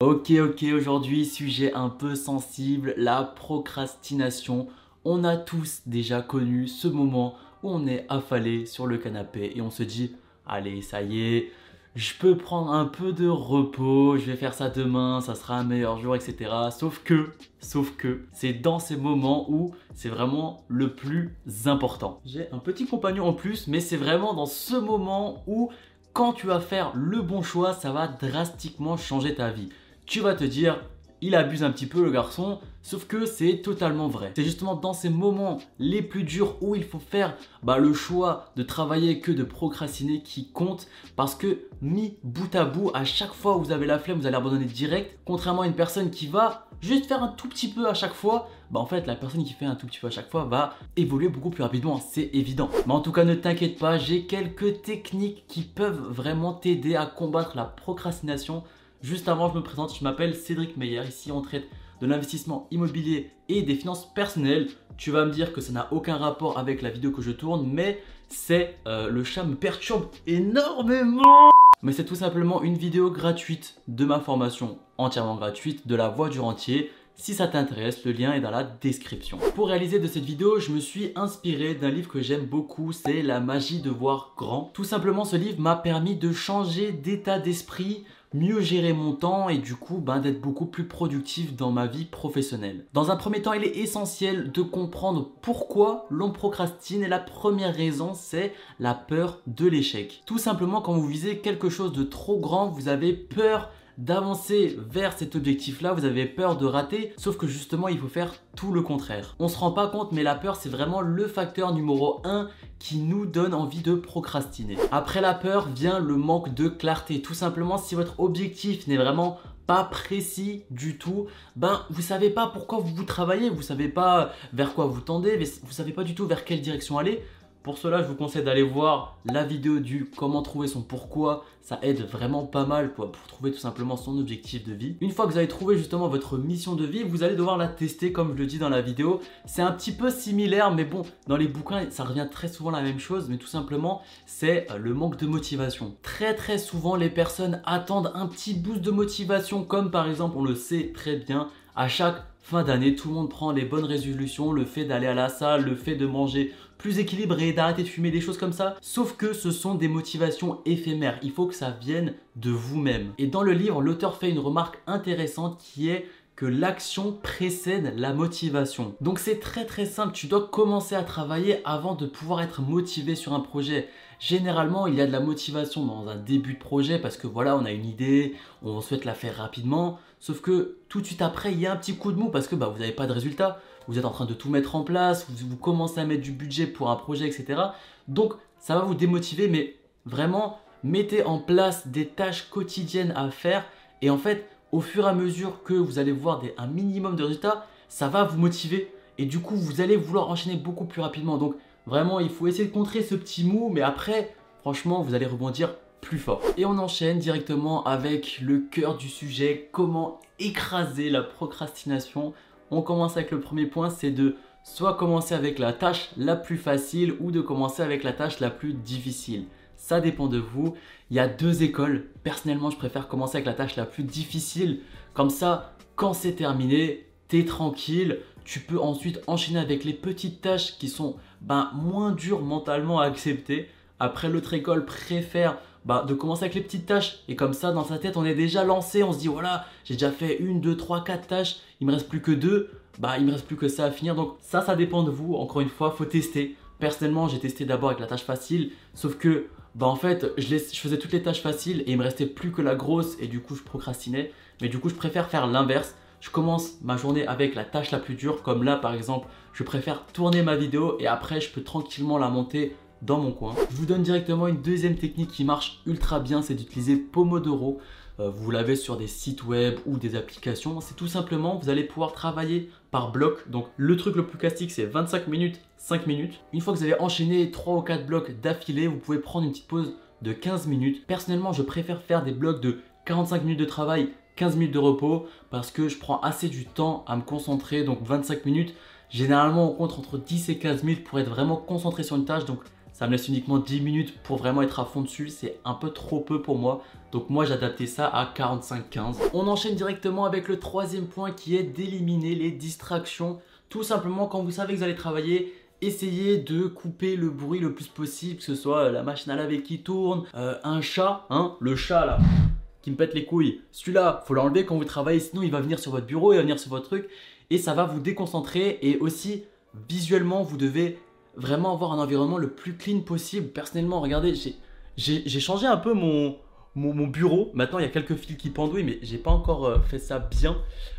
Ok, ok, aujourd'hui, sujet un peu sensible, la procrastination. On a tous déjà connu ce moment où on est affalé sur le canapé et on se dit, allez, ça y est, je peux prendre un peu de repos, je vais faire ça demain, ça sera un meilleur jour, etc. Sauf que, sauf que, c'est dans ces moments où c'est vraiment le plus important. J'ai un petit compagnon en plus, mais c'est vraiment dans ce moment où quand tu vas faire le bon choix, ça va drastiquement changer ta vie tu vas te dire, il abuse un petit peu le garçon, sauf que c'est totalement vrai. C'est justement dans ces moments les plus durs où il faut faire bah, le choix de travailler que de procrastiner qui compte parce que mis bout à bout, à chaque fois où vous avez la flemme, vous allez abandonner direct, contrairement à une personne qui va juste faire un tout petit peu à chaque fois, bah en fait la personne qui fait un tout petit peu à chaque fois va évoluer beaucoup plus rapidement, c'est évident. Mais en tout cas ne t'inquiète pas, j'ai quelques techniques qui peuvent vraiment t'aider à combattre la procrastination Juste avant, je me présente, je m'appelle Cédric Meyer. Ici, on traite de l'investissement immobilier et des finances personnelles. Tu vas me dire que ça n'a aucun rapport avec la vidéo que je tourne, mais c'est euh, le chat me perturbe énormément. Mais c'est tout simplement une vidéo gratuite de ma formation entièrement gratuite de la voix du rentier. Si ça t'intéresse, le lien est dans la description. Pour réaliser de cette vidéo, je me suis inspiré d'un livre que j'aime beaucoup, c'est La magie de voir grand. Tout simplement, ce livre m'a permis de changer d'état d'esprit mieux gérer mon temps et du coup ben, d'être beaucoup plus productif dans ma vie professionnelle. Dans un premier temps, il est essentiel de comprendre pourquoi l'on procrastine et la première raison c'est la peur de l'échec. Tout simplement quand vous visez quelque chose de trop grand, vous avez peur d'avancer vers cet objectif-là, vous avez peur de rater, sauf que justement il faut faire tout le contraire. On se rend pas compte, mais la peur c'est vraiment le facteur numéro 1 qui nous donne envie de procrastiner. Après la peur vient le manque de clarté. Tout simplement, si votre objectif n'est vraiment pas précis du tout, ben vous savez pas pourquoi vous, vous travaillez, vous savez pas vers quoi vous tendez, vous savez pas du tout vers quelle direction aller. Pour cela, je vous conseille d'aller voir la vidéo du comment trouver son pourquoi. Ça aide vraiment pas mal pour trouver tout simplement son objectif de vie. Une fois que vous avez trouvé justement votre mission de vie, vous allez devoir la tester comme je le dis dans la vidéo. C'est un petit peu similaire, mais bon, dans les bouquins, ça revient très souvent la même chose, mais tout simplement, c'est euh, le manque de motivation. Très très souvent, les personnes attendent un petit boost de motivation, comme par exemple, on le sait très bien, à chaque fin d'année, tout le monde prend les bonnes résolutions, le fait d'aller à la salle, le fait de manger plus équilibré, d'arrêter de fumer des choses comme ça. Sauf que ce sont des motivations éphémères. Il faut que ça vienne de vous-même. Et dans le livre, l'auteur fait une remarque intéressante qui est que l'action précède la motivation. Donc c'est très très simple, tu dois commencer à travailler avant de pouvoir être motivé sur un projet. Généralement, il y a de la motivation dans un début de projet parce que voilà, on a une idée, on souhaite la faire rapidement. Sauf que tout de suite après, il y a un petit coup de mou parce que bah, vous n'avez pas de résultat. Vous êtes en train de tout mettre en place, vous, commencez à mettre du budget pour un projet, etc. Donc ça va vous démotiver, mais vraiment, mettez en place des tâches quotidiennes à faire. Et en fait, au fur et à mesure que vous allez voir un minimum de résultats, ça va vous motiver. Et du coup, vous allez vouloir enchaîner beaucoup plus rapidement. Donc vraiment, il faut essayer de contrer ce petit mou, mais après, franchement, vous allez rebondir plus fort. Et on enchaîne directement avec le cœur du sujet, comment écraser la procrastination. On commence avec le premier point, c'est de soit commencer avec la tâche la plus facile ou de commencer avec la tâche la plus difficile. Ça dépend de vous. Il y a deux écoles. Personnellement, je préfère commencer avec la tâche la plus difficile. Comme ça, quand c'est terminé, t'es tranquille. Tu peux ensuite enchaîner avec les petites tâches qui sont ben, moins dures mentalement à accepter. Après, l'autre école préfère bah, de commencer avec les petites tâches. Et comme ça, dans sa tête, on est déjà lancé. On se dit, voilà, j'ai déjà fait une, deux, trois, quatre tâches. Il me reste plus que deux. Bah, il me reste plus que ça à finir. Donc, ça, ça dépend de vous. Encore une fois, faut tester. Personnellement, j'ai testé d'abord avec la tâche facile. Sauf que, bah, en fait, je, je faisais toutes les tâches faciles et il me restait plus que la grosse. Et du coup, je procrastinais. Mais du coup, je préfère faire l'inverse. Je commence ma journée avec la tâche la plus dure, comme là par exemple, je préfère tourner ma vidéo et après je peux tranquillement la monter dans mon coin. Je vous donne directement une deuxième technique qui marche ultra bien, c'est d'utiliser Pomodoro. Euh, vous l'avez sur des sites web ou des applications. C'est tout simplement, vous allez pouvoir travailler par bloc. Donc le truc le plus classique, c'est 25 minutes, 5 minutes. Une fois que vous avez enchaîné 3 ou 4 blocs d'affilée, vous pouvez prendre une petite pause de 15 minutes. Personnellement, je préfère faire des blocs de 45 minutes de travail, 15 minutes de repos parce que je prends assez du temps à me concentrer. Donc 25 minutes, généralement on compte entre 10 et 15 minutes pour être vraiment concentré sur une tâche. Ça me laisse uniquement 10 minutes pour vraiment être à fond dessus. C'est un peu trop peu pour moi. Donc moi j'ai adapté ça à 45-15. On enchaîne directement avec le troisième point qui est d'éliminer les distractions. Tout simplement quand vous savez que vous allez travailler, essayez de couper le bruit le plus possible, que ce soit la machine à laver qui tourne, euh, un chat, hein, le chat là, qui me pète les couilles. Celui-là, faut l'enlever quand vous travaillez, sinon il va venir sur votre bureau, il va venir sur votre truc, et ça va vous déconcentrer. Et aussi, visuellement, vous devez vraiment avoir un environnement le plus clean possible. Personnellement, regardez, j'ai changé un peu mon, mon, bureau. Maintenant, il y a quelques fils qui pendouillent, mais j'ai pas encore euh, fait ça bien.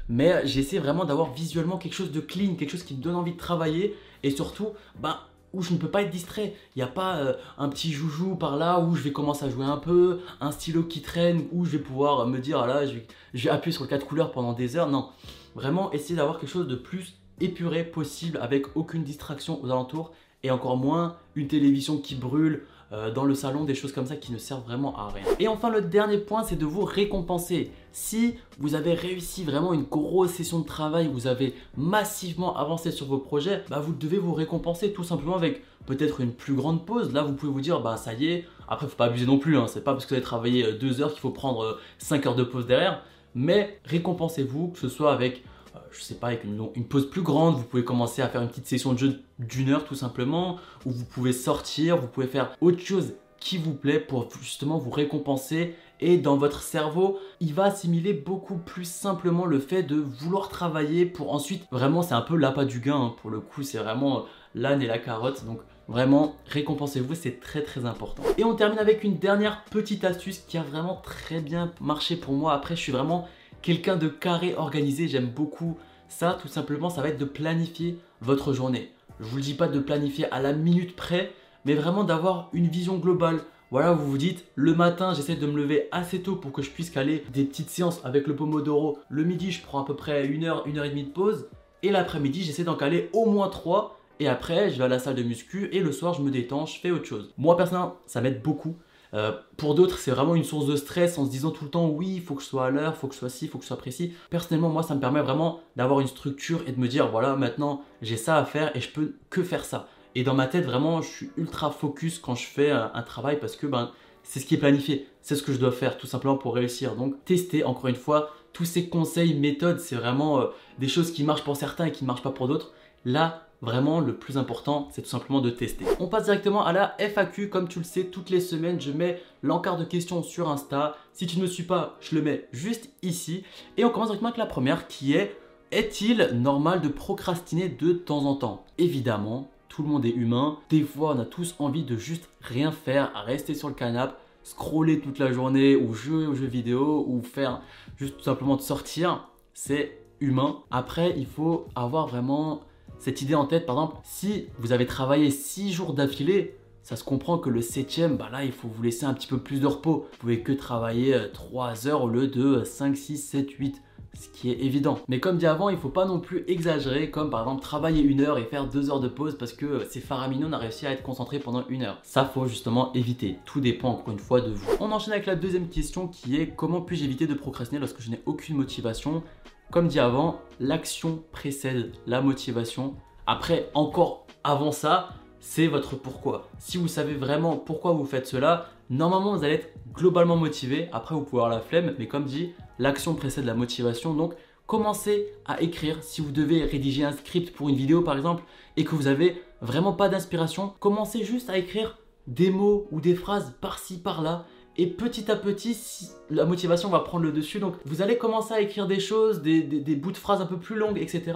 Mais j'essaie vraiment d'avoir visuellement quelque chose de clean, quelque chose qui me donne envie de travailler. Et surtout, ben, où je ne peux pas être distrait. Il n'y a pas euh, un petit joujou par là où je vais commencer à jouer un peu, un stylo qui traîne, où je vais pouvoir me dire, ah là, je vais, je vais appuyer sur 4 couleurs pendant des heures. Non, vraiment essayer d'avoir quelque chose de plus épuré possible avec aucune distraction aux alentours et encore moins une télévision qui brûle euh, dans le salon, des choses comme ça qui ne servent vraiment à rien. Et enfin le dernier point c'est de vous récompenser. Si vous avez réussi vraiment une grosse session de travail, vous avez massivement avancé sur vos projets, bah vous devez vous récompenser tout simplement avec peut-être une plus grande pause. Là vous pouvez vous dire bah ça y est, après faut pas abuser non plus, hein. c'est pas parce que vous avez travaillé euh, deux heures qu'il faut prendre 5 euh, heures de pause derrière, mais récompensez-vous, que ce soit avec je sais pas, avec une, pause plus grande, vous pouvez commencer à faire une petite session de jeu d'une heure tout simplement, ou vous pouvez sortir, vous pouvez faire autre chose qui vous plaît pour justement vous récompenser et dans votre cerveau, il va assimiler beaucoup plus simplement le fait de vouloir travailler pour ensuite, vraiment c'est un peu l'appât du gain, hein. pour le coup c'est vraiment l'âne et la carotte, donc Vraiment, récompensez-vous, c'est très très important. Et on termine avec une dernière petite astuce qui a vraiment très bien marché pour moi. Après, je suis vraiment quelqu'un de carré organisé, j'aime beaucoup ça, tout simplement, ça va être de planifier votre journée. Je vous le dis pas de planifier à la minute près, mais vraiment d'avoir une vision globale. Voilà, vous vous dites, le matin, j'essaie de me lever assez tôt pour que je puisse caler des petites séances avec le Pomodoro. Le midi, je prends à peu près une heure, une heure et demie de pause. Et l'après-midi, j'essaie d'en caler au moins trois. Et après, je vais à la salle de muscu et le soir, je me détends, je fais autre chose. Moi, personnellement, ça m'aide beaucoup. Euh, pour d'autres, c'est vraiment une source de stress en se disant tout le temps oui, il faut que je sois à l'heure, il faut que je sois ci, il faut que je sois précis. Personnellement, moi, ça me permet vraiment d'avoir une structure et de me dire voilà, maintenant j'ai ça à faire et je peux que faire ça. Et dans ma tête, vraiment, je suis ultra focus quand je fais un, travail parce que ben, c'est ce qui est planifié, c'est ce que je dois faire tout simplement pour réussir. Donc, tester encore une fois tous ces conseils, méthodes, c'est vraiment euh, des choses qui marchent pour certains et qui ne marchent pas pour d'autres. Là, Vraiment, le plus important, c'est tout simplement de tester. On passe directement à la FAQ. Comme tu le sais, toutes les semaines, je mets l'encart de questions sur Insta. Si tu ne me suis pas, je le mets juste ici. Et on commence directement avec la première qui est Est-il normal de procrastiner de temps en temps? Évidemment, tout le monde est humain. Des fois, on a tous envie de juste rien faire, rester sur le canapé, scroller toute la journée ou jouer aux jeux vidéo ou faire juste tout simplement de sortir. C'est humain. Après, il faut avoir vraiment cette idée en tête. Par exemple, si vous avez travaillé 6 jours d'affilée, ça se comprend que le septième, bah là, il faut vous laisser un petit peu plus de repos. Vous pouvez que travailler 3 euh, heures au lieu de 5, 6, 7, 8 ce qui est évident. Mais comme dit avant, il ne faut pas non plus exagérer, comme par exemple travailler une heure et faire deux heures de pause parce que c'est faramineux, on a réussi à être concentré pendant une heure. Ça, faut justement éviter. Tout dépend encore une fois de vous. On enchaîne avec la deuxième question qui est comment puis-je éviter de procrastiner lorsque je n'ai aucune motivation? Comme dit avant, l'action précède la motivation. Après, encore avant ça, c'est votre pourquoi. Si vous savez vraiment pourquoi vous faites cela, normalement vous allez être globalement motivé. Après, vous pouvez avoir la flemme, mais comme dit, l'action précède la motivation. Donc, commencez à écrire. Si vous devez rédiger un script pour une vidéo par exemple et que vous avez vraiment pas d'inspiration, commencez juste à écrire des mots ou des phrases par-ci par-là et petit à petit, la motivation va prendre le dessus. Donc vous allez commencer à écrire des choses, des, bouts de phrases un peu plus longues, etc.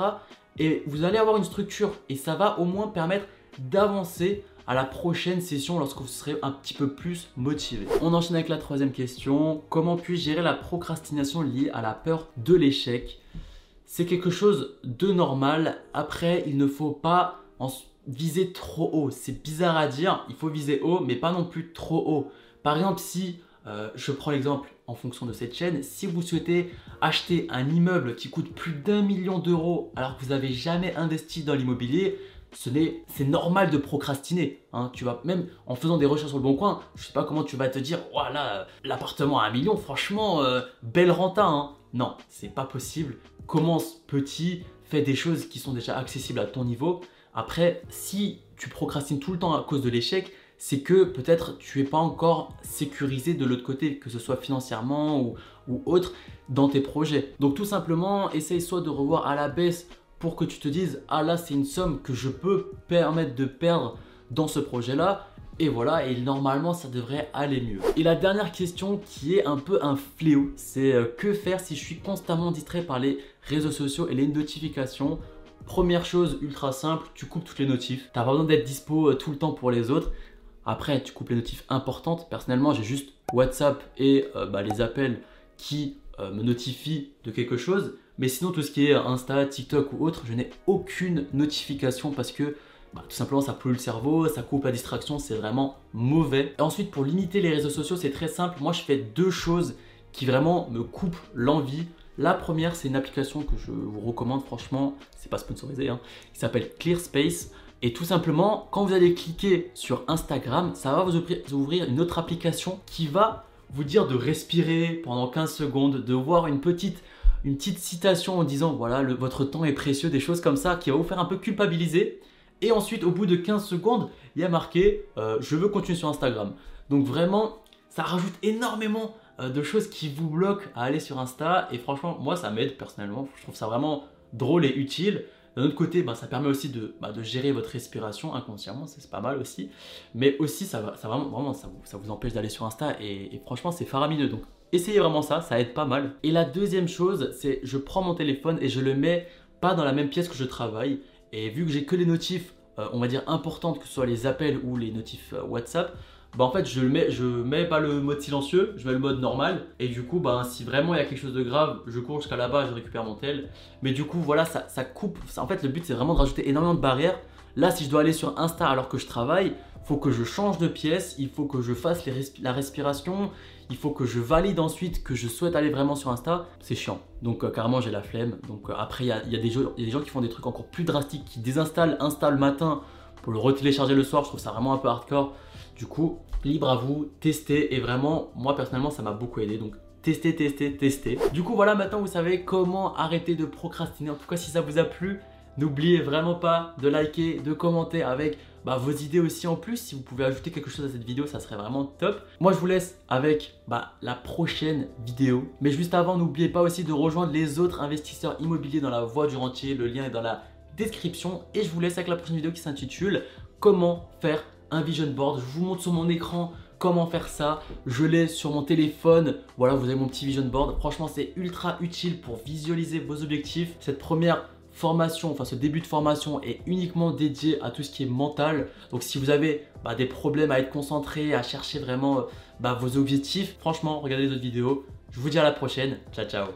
Et vous allez avoir une structure. Et ça va au moins permettre d'avancer à la prochaine session lorsque vous serez un petit peu plus motivé. On enchaîne avec la troisième question. Comment puis-je gérer la procrastination liée à la peur de l'échec? C'est quelque chose de normal. Après, il ne faut pas viser trop haut. C'est bizarre à dire, il faut viser haut, mais pas non plus trop haut. Par exemple, si euh, je prends l'exemple en fonction de cette chaîne, si vous souhaitez acheter un immeuble qui coûte plus d'un million d'euros alors que vous n'avez jamais investi dans l'immobilier, c'est normal de procrastiner. Hein. Même en faisant des recherches sur le bon coin, je sais pas comment tu vas te dire, voilà, l'appartement à un million, franchement, euh, belle renta. Hein. Non, c'est pas possible. Commence petit, fais des choses qui sont déjà accessibles à ton niveau. Après, si tu procrastines tout le temps à cause de l'échec, c'est que peut-être tu n'es pas encore sécurisé de l'autre côté, que ce soit financièrement ou, autre, dans tes projets. Donc tout simplement, essaye soit de revoir à la baisse pour que tu te dises, ah là c'est une somme que je peux permettre de perdre dans ce projet-là, et voilà, et normalement ça devrait aller mieux. Et la dernière question qui est un peu un fléau, c'est euh, que faire si je suis constamment distrait par les réseaux sociaux et les notifications? Première chose ultra simple, tu coupes toutes les notifs. T'as pas besoin d'être dispo euh, tout le temps pour les autres. Après, tu coupes les notifs importantes. Personnellement, j'ai juste WhatsApp et euh, bah, les appels qui me notifient de quelque chose. Mais sinon, tout ce qui est Insta, TikTok ou autre, je n'ai aucune notification parce que bah, tout simplement ça pollue le cerveau, ça coupe la distraction, c'est vraiment mauvais. Et ensuite pour limiter les réseaux sociaux c'est très simple, moi je fais deux choses qui vraiment me coupent l'envie. La première c'est une application que je vous recommande franchement, c'est pas sponsorisé, hein, qui s'appelle ClearSpace. Et tout simplement, quand vous allez cliquer sur Instagram, ça va vous ouvrir une autre application qui va vous dire de respirer pendant 15 secondes, de voir une petite, citation en disant voilà, votre temps est précieux, des choses comme ça qui va vous faire un peu culpabiliser. Et ensuite, au bout de 15 secondes, il y a marqué euh, je veux continuer sur Instagram. Donc vraiment, ça rajoute énormément euh, de choses qui vous bloquent à aller sur Insta. Et franchement, moi, ça m'aide personnellement. Je trouve ça vraiment drôle et utile. D'un autre côté, bah, ça permet aussi de, de, gérer votre respiration inconsciemment, c'est pas mal aussi. Mais aussi, ça, ça, vraiment, vraiment, ça, vous, empêche d'aller sur Insta et, et franchement, c'est faramineux. Donc, essayez vraiment ça, ça aide pas mal. Et la deuxième chose, c'est je prends mon téléphone et je le mets pas dans la même pièce que je travaille. Et vu que j'ai que les notifs, euh, on va dire importantes, que ce soit les appels ou les notifs euh, WhatsApp, bah en fait je mets, je mets pas le mode silencieux, je mets le mode normal. Et du coup, bah si vraiment il y a quelque chose de grave, je cours jusqu'à là-bas, je récupère mon tel. Mais du coup, voilà, ça, ça coupe. En fait, le but c'est vraiment de rajouter énormément de barrières. Là, si je dois aller sur Insta alors que je travaille, faut que je change de pièce, il faut que je fasse la respiration, il faut que je valide ensuite que je souhaite aller vraiment sur Insta, c'est chiant. Donc euh, carrément j'ai la flemme. Donc euh, après il y a, des gens qui font des trucs encore plus drastiques, qui désinstallent Insta le matin pour le retélécharger le soir, je trouve ça vraiment un peu hardcore. Du coup, libre à vous, testez et vraiment, moi personnellement ça m'a beaucoup aidé. Donc testez, testez, testez. Du coup voilà, maintenant vous savez comment arrêter de procrastiner. En tout cas si ça vous a plu, N'oubliez vraiment pas de liker, de commenter avec bah, vos idées aussi en plus. Si vous pouvez ajouter quelque chose à cette vidéo, ça serait vraiment top. Moi, je vous laisse avec bah, la prochaine vidéo. Mais juste avant, n'oubliez pas aussi de rejoindre les autres investisseurs immobiliers dans la voie du rentier. Le lien est dans la description. Et je vous laisse avec la prochaine vidéo qui s'intitule Comment faire un vision board. Je vous montre sur mon écran comment faire ça. Je l'ai sur mon téléphone. Voilà, vous avez mon petit vision board. Franchement, c'est ultra utile pour visualiser vos objectifs. Cette première formation, enfin ce début de formation est uniquement dédié à tout ce qui est mental. Donc si vous avez bah, des problèmes à être concentré, à chercher vraiment bah, vos objectifs, franchement regardez les autres vidéos. Je vous dis à la prochaine. Ciao ciao